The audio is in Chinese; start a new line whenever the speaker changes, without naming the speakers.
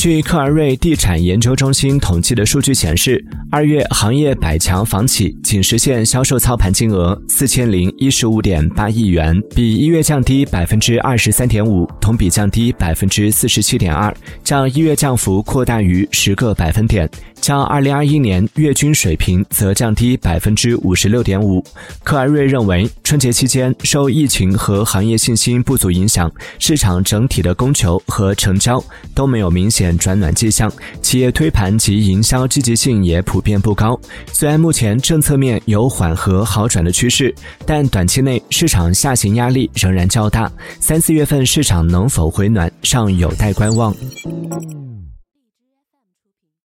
据克而瑞地产研究中心统计的数据显示，二月行业百强房企仅实现销售操盘金额四千零一十五点八亿元，比一月降低百分之二十三点五，同比降低百分之四十七点二，较一月降幅扩大于十个百分点。较二零二一年月均水平则降低百分之五十六点五。克而瑞认为，春节期间受疫情和行业信心不足影响，市场整体的供求和成交都没有明显转暖迹象，企业推盘及营销积极性也普遍不高。虽然目前政策面有缓和好转的趋势，但短期内市场下行压力仍然较大。三四月份市场能否回暖，尚有待观望。